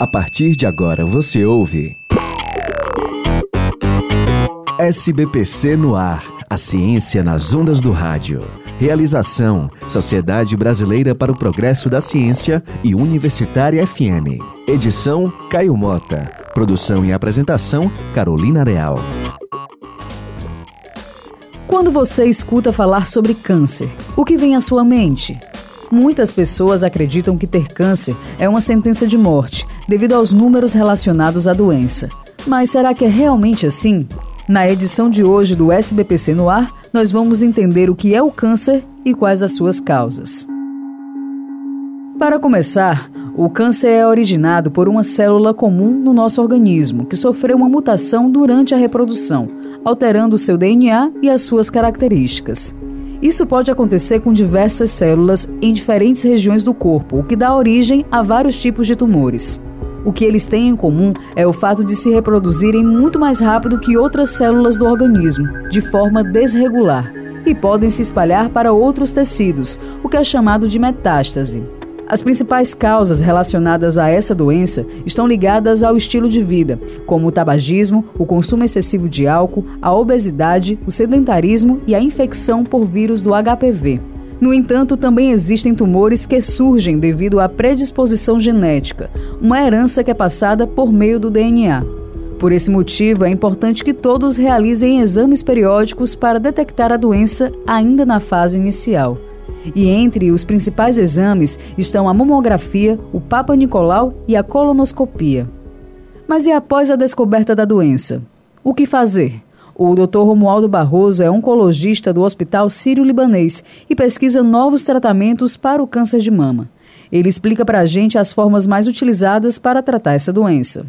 A partir de agora você ouve. SBPC no ar. A ciência nas ondas do rádio. Realização: Sociedade Brasileira para o Progresso da Ciência e Universitária FM. Edição: Caio Mota. Produção e apresentação: Carolina Real. Quando você escuta falar sobre câncer, o que vem à sua mente? Muitas pessoas acreditam que ter câncer é uma sentença de morte, devido aos números relacionados à doença. Mas será que é realmente assim? Na edição de hoje do SBPC no Ar, nós vamos entender o que é o câncer e quais as suas causas. Para começar, o câncer é originado por uma célula comum no nosso organismo que sofreu uma mutação durante a reprodução, alterando seu DNA e as suas características. Isso pode acontecer com diversas células em diferentes regiões do corpo, o que dá origem a vários tipos de tumores. O que eles têm em comum é o fato de se reproduzirem muito mais rápido que outras células do organismo, de forma desregular, e podem se espalhar para outros tecidos, o que é chamado de metástase. As principais causas relacionadas a essa doença estão ligadas ao estilo de vida, como o tabagismo, o consumo excessivo de álcool, a obesidade, o sedentarismo e a infecção por vírus do HPV. No entanto, também existem tumores que surgem devido à predisposição genética, uma herança que é passada por meio do DNA. Por esse motivo, é importante que todos realizem exames periódicos para detectar a doença ainda na fase inicial. E entre os principais exames estão a mamografia, o Papa Nicolau e a colonoscopia. Mas e após a descoberta da doença? O que fazer? O Dr. Romualdo Barroso é oncologista do Hospital Sírio-Libanês e pesquisa novos tratamentos para o câncer de mama. Ele explica para a gente as formas mais utilizadas para tratar essa doença.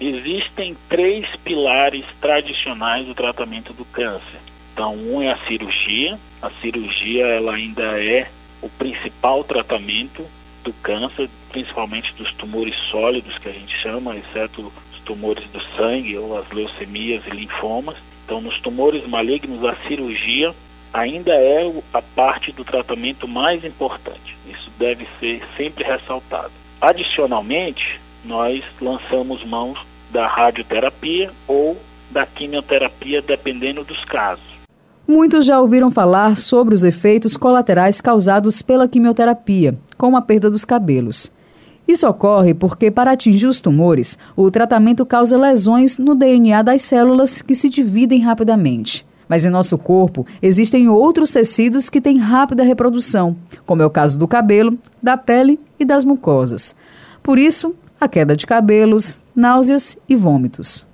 Existem três pilares tradicionais do tratamento do câncer. Então, um é a cirurgia. A cirurgia ela ainda é o principal tratamento do câncer, principalmente dos tumores sólidos que a gente chama, exceto os tumores do sangue ou as leucemias e linfomas. Então, nos tumores malignos, a cirurgia ainda é a parte do tratamento mais importante. Isso deve ser sempre ressaltado. Adicionalmente, nós lançamos mãos da radioterapia ou da quimioterapia, dependendo dos casos. Muitos já ouviram falar sobre os efeitos colaterais causados pela quimioterapia, como a perda dos cabelos. Isso ocorre porque, para atingir os tumores, o tratamento causa lesões no DNA das células que se dividem rapidamente. Mas em nosso corpo existem outros tecidos que têm rápida reprodução, como é o caso do cabelo, da pele e das mucosas. Por isso, a queda de cabelos, náuseas e vômitos.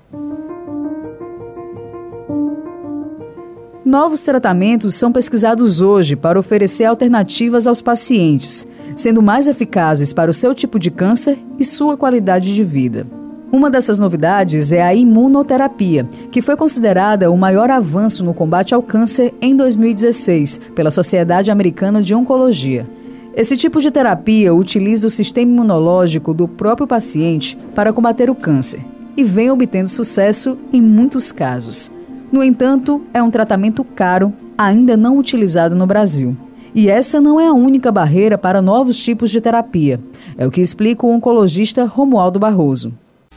Novos tratamentos são pesquisados hoje para oferecer alternativas aos pacientes, sendo mais eficazes para o seu tipo de câncer e sua qualidade de vida. Uma dessas novidades é a imunoterapia, que foi considerada o maior avanço no combate ao câncer em 2016 pela Sociedade Americana de Oncologia. Esse tipo de terapia utiliza o sistema imunológico do próprio paciente para combater o câncer e vem obtendo sucesso em muitos casos. No entanto, é um tratamento caro, ainda não utilizado no Brasil. E essa não é a única barreira para novos tipos de terapia. É o que explica o oncologista Romualdo Barroso.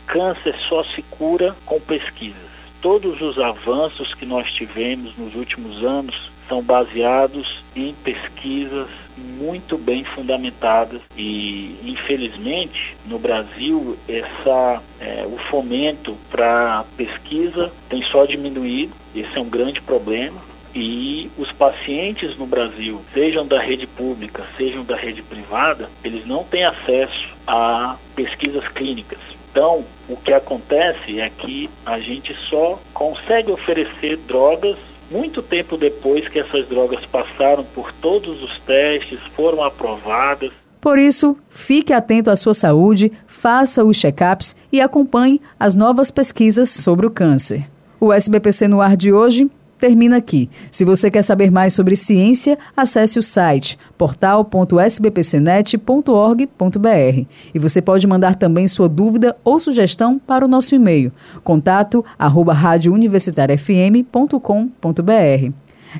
Câncer só se cura com pesquisas. Todos os avanços que nós tivemos nos últimos anos são baseados em pesquisas muito bem fundamentadas e infelizmente no Brasil essa é, o fomento para pesquisa tem só diminuído esse é um grande problema e os pacientes no Brasil, sejam da rede pública, sejam da rede privada, eles não têm acesso a pesquisas clínicas. Então, o que acontece é que a gente só consegue oferecer drogas muito tempo depois que essas drogas passaram por todos os testes, foram aprovadas. Por isso, fique atento à sua saúde, faça os check-ups e acompanhe as novas pesquisas sobre o câncer. O SBPC no ar de hoje termina aqui. Se você quer saber mais sobre ciência, acesse o site portal.sbpcnet.org.br. E você pode mandar também sua dúvida ou sugestão para o nosso e-mail, contato arroba.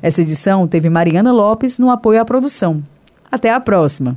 Essa edição teve Mariana Lopes no apoio à produção. Até a próxima!